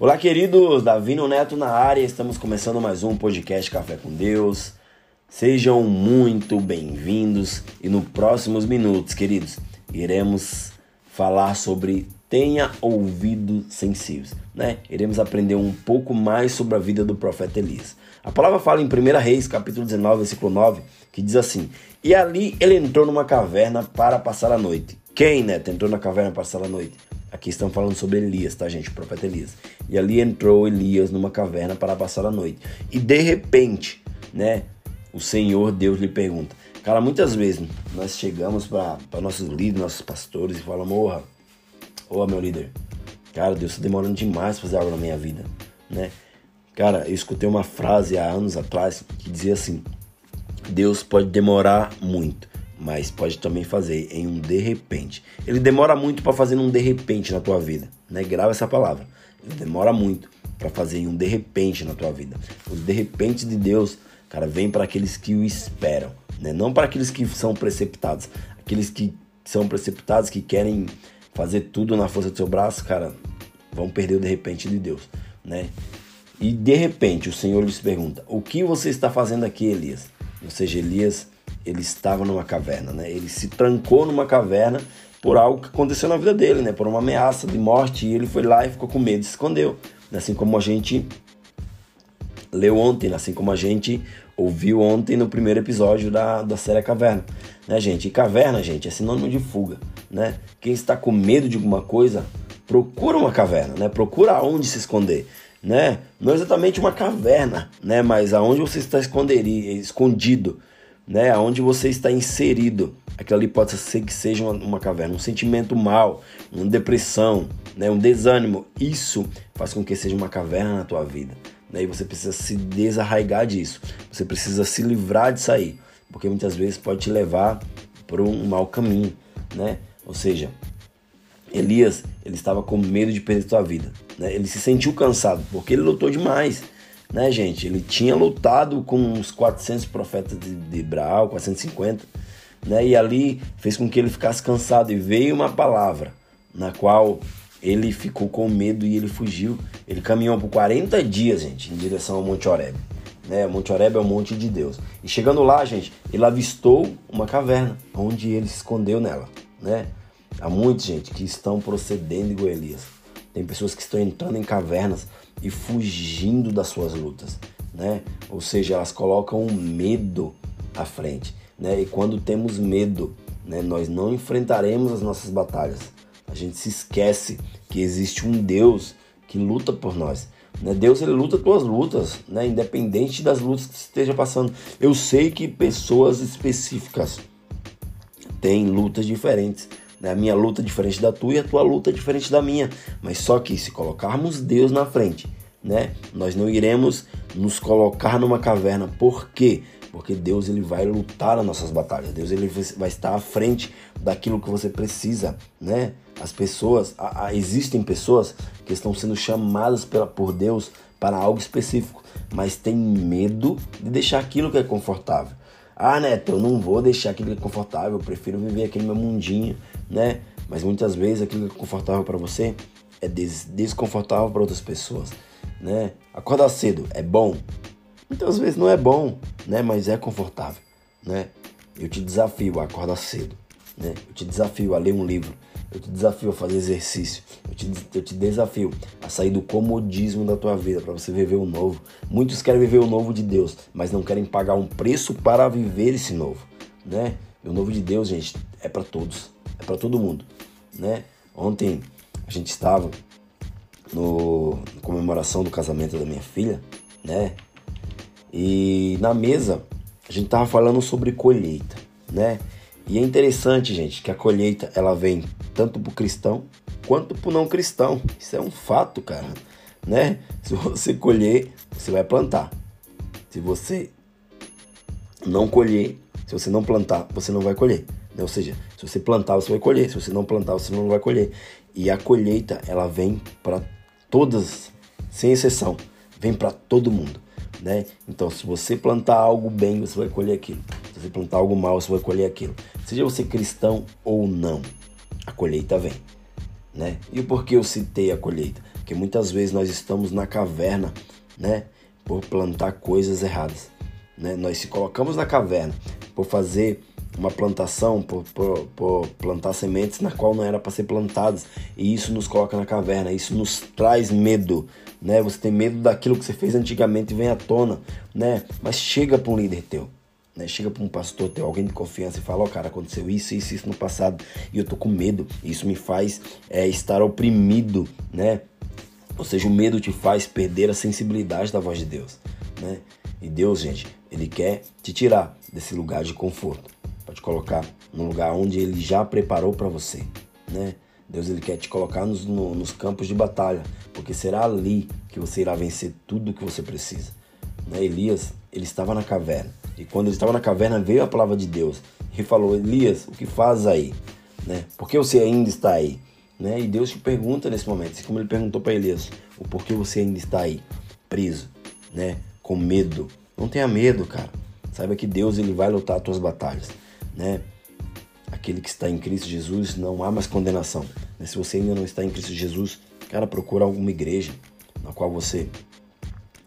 Olá, queridos, Davino Neto na área, estamos começando mais um podcast Café com Deus. Sejam muito bem-vindos e nos próximos minutos, queridos, iremos falar sobre tenha ouvidos sensíveis, né? Iremos aprender um pouco mais sobre a vida do profeta Elias. A palavra fala em 1 Reis, capítulo 19, versículo 9, que diz assim: E ali ele entrou numa caverna para passar a noite. Quem, né, entrou na caverna para passar a noite? Aqui estão falando sobre Elias, tá, gente? O profeta Elias. E ali entrou Elias numa caverna para passar a noite. E de repente, né, o Senhor Deus lhe pergunta. Cara, muitas vezes nós chegamos para nossos líderes, nossos pastores e falamos: Ô, oh, meu líder, cara, Deus está demorando demais para fazer algo na minha vida, né? Cara, eu escutei uma frase há anos atrás que dizia assim: Deus pode demorar muito, mas pode também fazer em um de repente. Ele demora muito para fazer um de repente na tua vida, né? Grava essa palavra. Ele demora muito para fazer em um de repente na tua vida. O de repente de Deus, cara, vem para aqueles que o esperam, né? Não para aqueles que são preceptados, aqueles que são preceptados que querem fazer tudo na força do seu braço, cara, vão perder o de repente de Deus, né? E de repente o Senhor lhes pergunta: O que você está fazendo aqui, Elias? Ou seja, Elias ele estava numa caverna, né? Ele se trancou numa caverna por algo que aconteceu na vida dele, né? Por uma ameaça de morte e ele foi lá e ficou com medo, se escondeu, assim como a gente leu ontem, assim como a gente ouviu ontem no primeiro episódio da, da série Caverna, né, gente? E caverna, gente, é sinônimo de fuga, né? Quem está com medo de alguma coisa, procura uma caverna, né? Procura onde se esconder, né? Não exatamente uma caverna, né? Mas aonde você está escondido, né? Aonde você está inserido. Aquilo ali pode ser que seja uma, uma caverna, um sentimento mal, uma depressão, né? um desânimo. Isso faz com que seja uma caverna na tua vida. Né? E você precisa se desarraigar disso. Você precisa se livrar de sair, porque muitas vezes pode te levar por um mau caminho, né? Ou seja, Elias, ele estava com medo de perder sua vida, né? Ele se sentiu cansado, porque ele lutou demais, né, gente? Ele tinha lutado com uns 400 profetas de, de Braal, 450, né? E ali fez com que ele ficasse cansado e veio uma palavra na qual ele ficou com medo e ele fugiu. Ele caminhou por 40 dias, gente, em direção ao Monte Oreb. Né? Monte Oreb é o monte de Deus. E chegando lá, gente, ele avistou uma caverna, onde ele se escondeu nela, né? Há muitos, gente, que estão procedendo igual Elias. Tem pessoas que estão entrando em cavernas e fugindo das suas lutas, né? Ou seja, elas colocam o medo à frente, né? E quando temos medo, né, nós não enfrentaremos as nossas batalhas. A gente se esquece que existe um Deus que luta por nós. Né? Deus ele luta tuas lutas, né? independente das lutas que esteja passando. Eu sei que pessoas específicas têm lutas diferentes. Né? A minha luta é diferente da tua e a tua luta é diferente da minha. Mas só que se colocarmos Deus na frente, né? nós não iremos nos colocar numa caverna. Por quê? porque Deus ele vai lutar as nossas batalhas. Deus ele vai estar à frente daquilo que você precisa, né? As pessoas, a, a, existem pessoas que estão sendo chamadas pela, por Deus para algo específico, mas tem medo de deixar aquilo que é confortável. Ah, Neto, eu não vou deixar aquilo que é confortável, eu prefiro viver aqui no meu mundinho, né? Mas muitas vezes aquilo que é confortável para você é des desconfortável para outras pessoas, né? Acordar cedo é bom, Muitas vezes não é bom, né? Mas é confortável, né? Eu te desafio a acordar cedo, né? Eu te desafio a ler um livro. Eu te desafio a fazer exercício. Eu te, eu te desafio a sair do comodismo da tua vida para você viver o novo. Muitos querem viver o novo de Deus, mas não querem pagar um preço para viver esse novo, né? O novo de Deus, gente, é para todos, é para todo mundo, né? Ontem a gente estava no comemoração do casamento da minha filha, né? E na mesa a gente tava falando sobre colheita, né? E é interessante, gente, que a colheita ela vem tanto pro cristão quanto pro não cristão. Isso é um fato, cara, né? Se você colher, você vai plantar. Se você não colher, se você não plantar, você não vai colher. Né? Ou seja, se você plantar, você vai colher. Se você não plantar, você não vai colher. E a colheita, ela vem para todas, sem exceção, vem para todo mundo né? Então, se você plantar algo bem, você vai colher aquilo. Se você plantar algo mal, você vai colher aquilo. Seja você cristão ou não, a colheita vem, né? E por que eu citei a colheita? Porque muitas vezes nós estamos na caverna, né? Por plantar coisas erradas. Né? Nós se colocamos na caverna por fazer uma plantação, por, por, por, plantar sementes na qual não era para ser plantadas. E isso nos coloca na caverna, isso nos traz medo. Né? Você tem medo daquilo que você fez antigamente e vem à tona. Né? Mas chega para um líder teu. Né? Chega para um pastor teu, alguém de confiança e fala: Ó, oh, cara, aconteceu isso, isso, isso no passado e eu tô com medo. Isso me faz é, estar oprimido, né? Ou seja, o medo te faz perder a sensibilidade da voz de Deus, né? E Deus, gente, ele quer te tirar desse lugar de conforto, para te colocar num lugar onde ele já preparou para você, né? Deus ele quer te colocar nos, no, nos campos de batalha, porque será ali que você irá vencer tudo o que você precisa. Né? Elias, ele estava na caverna, e quando ele estava na caverna veio a palavra de Deus e falou: Elias, o que faz aí? Né? Por que você ainda está aí? Né? E Deus te pergunta nesse momento, assim como ele perguntou para Elias, o porquê você ainda está aí, preso, né? com medo. Não tenha medo, cara. Saiba que Deus ele vai lutar as tuas batalhas, né? Aquele que está em Cristo Jesus não há mais condenação. Né? Se você ainda não está em Cristo Jesus, cara, procura alguma igreja na qual você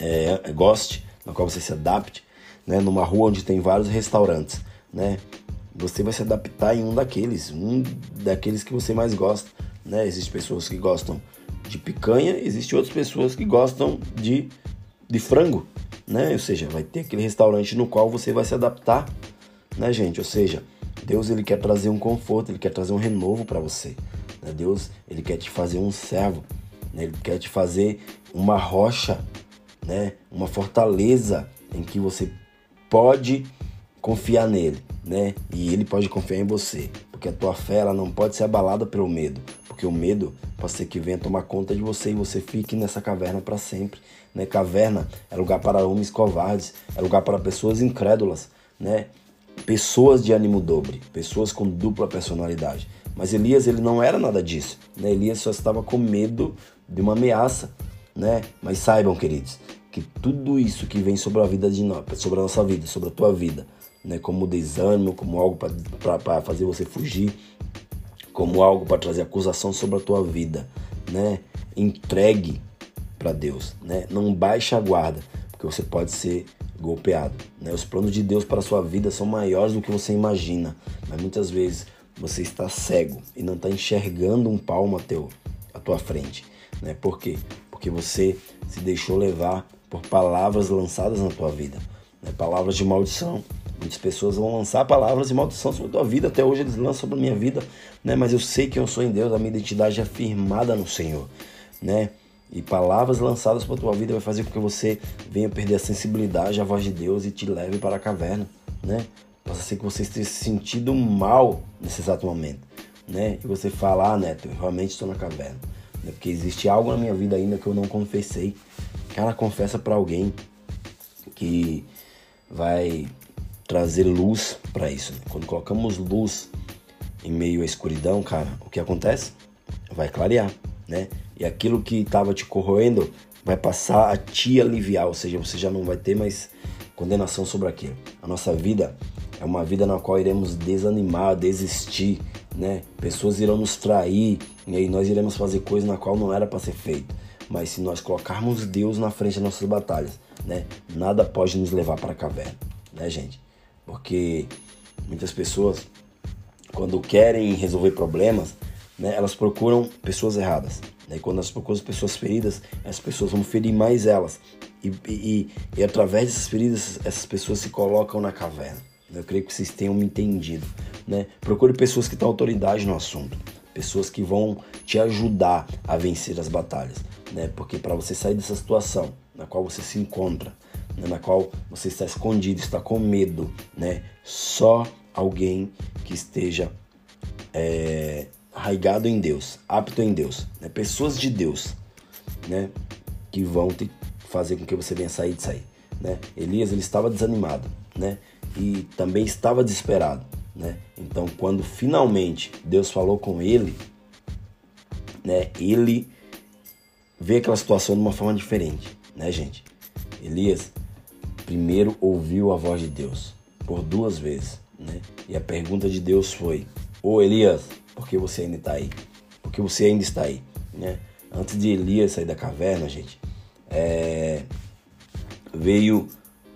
é, goste, na qual você se adapte, né? Numa rua onde tem vários restaurantes, né? Você vai se adaptar em um daqueles, um daqueles que você mais gosta, né? Existem pessoas que gostam de picanha, existem outras pessoas que gostam de, de frango, né? Ou seja, vai ter aquele restaurante no qual você vai se adaptar, né, gente? Ou seja, Deus ele quer trazer um conforto, ele quer trazer um renovo para você. Né? Deus ele quer te fazer um servo, né? ele quer te fazer uma rocha, né? Uma fortaleza em que você pode confiar nele, né? E ele pode confiar em você, porque a tua fé ela não pode ser abalada pelo medo, porque o medo pode ser que venha tomar conta de você e você fique nessa caverna para sempre. Né? Caverna é lugar para homens covardes, é lugar para pessoas incrédulas, né? Pessoas de ânimo dobre, pessoas com dupla personalidade. Mas Elias ele não era nada disso. Né? Elias só estava com medo de uma ameaça. Né? Mas saibam, queridos, que tudo isso que vem sobre a vida de nós, sobre a nossa vida, sobre a tua vida, né? como desânimo, como algo para fazer você fugir, como algo para trazer acusação sobre a tua vida, né? Entregue para Deus, né? Não baixe a guarda, porque você pode ser golpeado, né? Os planos de Deus para a sua vida são maiores do que você imagina, mas muitas vezes você está cego e não está enxergando um palmo a teu à tua frente, né? Por quê? Porque você se deixou levar por palavras lançadas na tua vida, né? palavras de maldição. Muitas pessoas vão lançar palavras de maldição sobre a tua vida, até hoje eles lançam sobre a minha vida, né? Mas eu sei que eu sou em Deus, a minha identidade é firmada no Senhor, né? E palavras lançadas para tua vida vai fazer com que você venha perder a sensibilidade à voz de Deus e te leve para a caverna, né? Possa ser que você esteja se sentindo mal nesse exato momento, né? E você fala, ah, Neto, eu realmente estou na caverna, né? Porque existe algo na minha vida ainda que eu não confessei. Cara, confessa para alguém que vai trazer luz para isso. Né? Quando colocamos luz em meio à escuridão, cara, o que acontece? Vai clarear, né? E aquilo que estava te corroendo vai passar a te aliviar, ou seja, você já não vai ter mais condenação sobre aquilo. A nossa vida é uma vida na qual iremos desanimar, desistir, né? Pessoas irão nos trair e aí nós iremos fazer coisas na qual não era para ser feito. Mas se nós colocarmos Deus na frente das nossas batalhas, né? Nada pode nos levar para a caverna, né, gente? Porque muitas pessoas quando querem resolver problemas, né, elas procuram pessoas erradas. Né? Quando nós procuramos pessoas feridas, as pessoas vão ferir mais elas. E, e, e através dessas feridas, essas pessoas se colocam na caverna. Eu creio que vocês tenham me entendido. Né? Procure pessoas que têm autoridade no assunto. Pessoas que vão te ajudar a vencer as batalhas. Né? Porque para você sair dessa situação na qual você se encontra, né? na qual você está escondido, está com medo, né? só alguém que esteja é, arraigado em Deus, apto em Deus, né? pessoas de Deus, né? que vão te fazer com que você venha sair de sair. Né? Elias ele estava desanimado, né? E também estava desesperado, né? Então, quando finalmente Deus falou com ele, né? Ele vê aquela situação de uma forma diferente, né, gente? Elias primeiro ouviu a voz de Deus por duas vezes, né? E a pergunta de Deus foi: "Ô Elias, porque você ainda está aí, porque você ainda está aí, né? Antes de Elias sair da caverna, gente, é, veio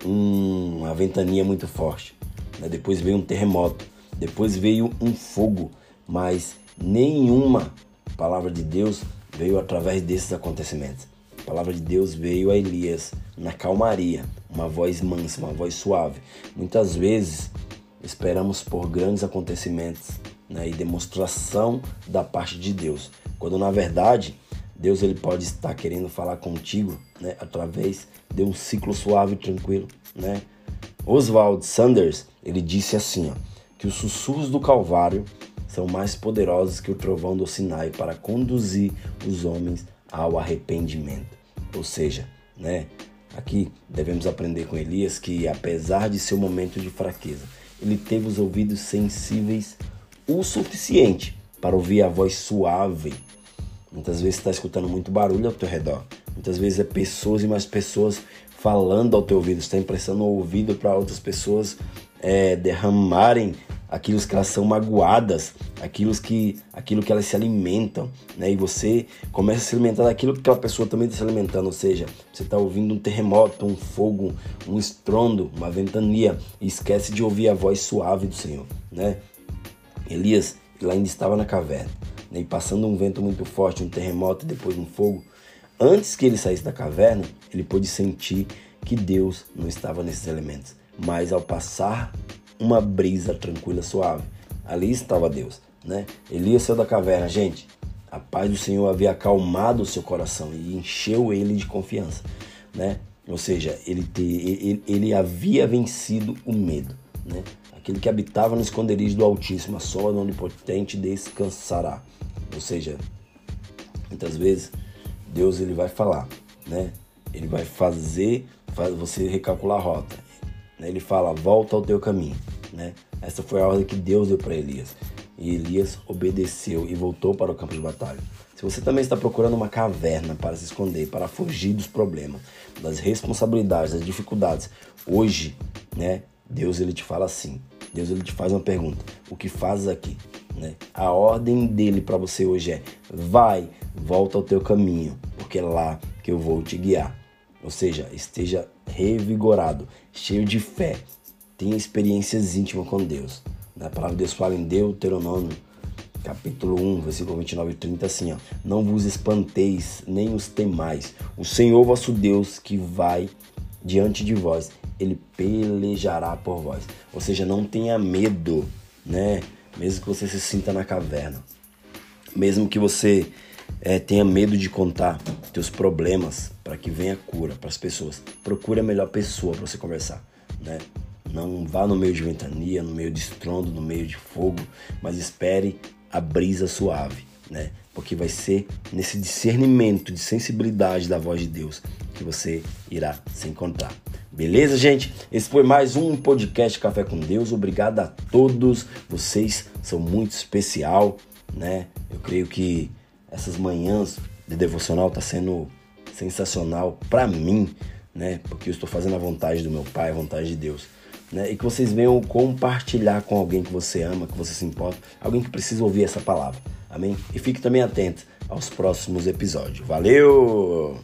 um, uma ventania muito forte. Né? Depois veio um terremoto. Depois veio um fogo. Mas nenhuma palavra de Deus veio através desses acontecimentos. A palavra de Deus veio a Elias na calmaria, uma voz mansa, uma voz suave. Muitas vezes esperamos por grandes acontecimentos né, e demonstração da parte de Deus, quando na verdade Deus ele pode estar querendo falar contigo né, através de um ciclo suave e tranquilo. Né? Oswald Sanders ele disse assim ó, que os sussurros do Calvário são mais poderosos que o trovão do Sinai para conduzir os homens ao arrependimento. Ou seja, né, aqui devemos aprender com Elias que, apesar de seu momento de fraqueza, ele teve os ouvidos sensíveis o suficiente para ouvir a voz suave. Muitas vezes está escutando muito barulho ao teu redor. Muitas vezes é pessoas e mais pessoas falando ao teu ouvido. Está emprestando o ouvido para outras pessoas é, derramarem aquilo que elas são magoadas, aquilo que, aquilo que elas se alimentam, né? E você começa a se alimentar daquilo que aquela pessoa também está se alimentando, ou seja, você está ouvindo um terremoto, um fogo, um estrondo, uma ventania e esquece de ouvir a voz suave do Senhor, né? Elias ele ainda estava na caverna, né? e passando um vento muito forte, um terremoto e depois um fogo. Antes que ele saísse da caverna, ele pôde sentir que Deus não estava nesses elementos, mas ao passar uma brisa tranquila, suave. Ali estava Deus, né? Elias saiu da caverna, gente. A paz do Senhor havia acalmado o seu coração e encheu ele de confiança, né? Ou seja, ele, te, ele, ele havia vencido o medo, né? Aquele que habitava no esconderijo do Altíssimo, a sombra do Onipotente descansará. Ou seja, muitas vezes Deus ele vai falar, né? Ele vai fazer, faz você recalcular a rota. Né? Ele fala: volta ao teu caminho. Né? Essa foi a ordem que Deus deu para Elias. E Elias obedeceu e voltou para o campo de batalha. Se você também está procurando uma caverna para se esconder, para fugir dos problemas, das responsabilidades, das dificuldades, hoje, né, Deus ele te fala assim. Deus ele te faz uma pergunta: o que fazes aqui? Né? A ordem dele para você hoje é: vai, volta ao teu caminho, porque é lá que eu vou te guiar. Ou seja, esteja revigorado, cheio de fé, tenha experiências íntimas com Deus. A palavra de Deus fala em Deuteronômio, capítulo 1, versículo 29 e 30, assim, ó. Não vos espanteis, nem os temais. O Senhor vosso Deus que vai diante de vós, ele pelejará por vós. Ou seja, não tenha medo, né? Mesmo que você se sinta na caverna. Mesmo que você é, tenha medo de contar teus problemas para que venha cura para as pessoas. Procure a melhor pessoa para você conversar, né? Não vá no meio de ventania, no meio de estrondo, no meio de fogo, mas espere a brisa suave, né? Porque vai ser nesse discernimento de sensibilidade da voz de Deus que você irá se encontrar. Beleza, gente? Esse foi mais um podcast Café com Deus. Obrigado a todos. Vocês são muito especial, né? Eu creio que essas manhãs de devocional tá sendo sensacional para mim, né? Porque eu estou fazendo a vontade do meu Pai, a vontade de Deus. Né? E que vocês venham compartilhar com alguém que você ama, que você se importa, alguém que precisa ouvir essa palavra. Amém? E fique também atento aos próximos episódios. Valeu!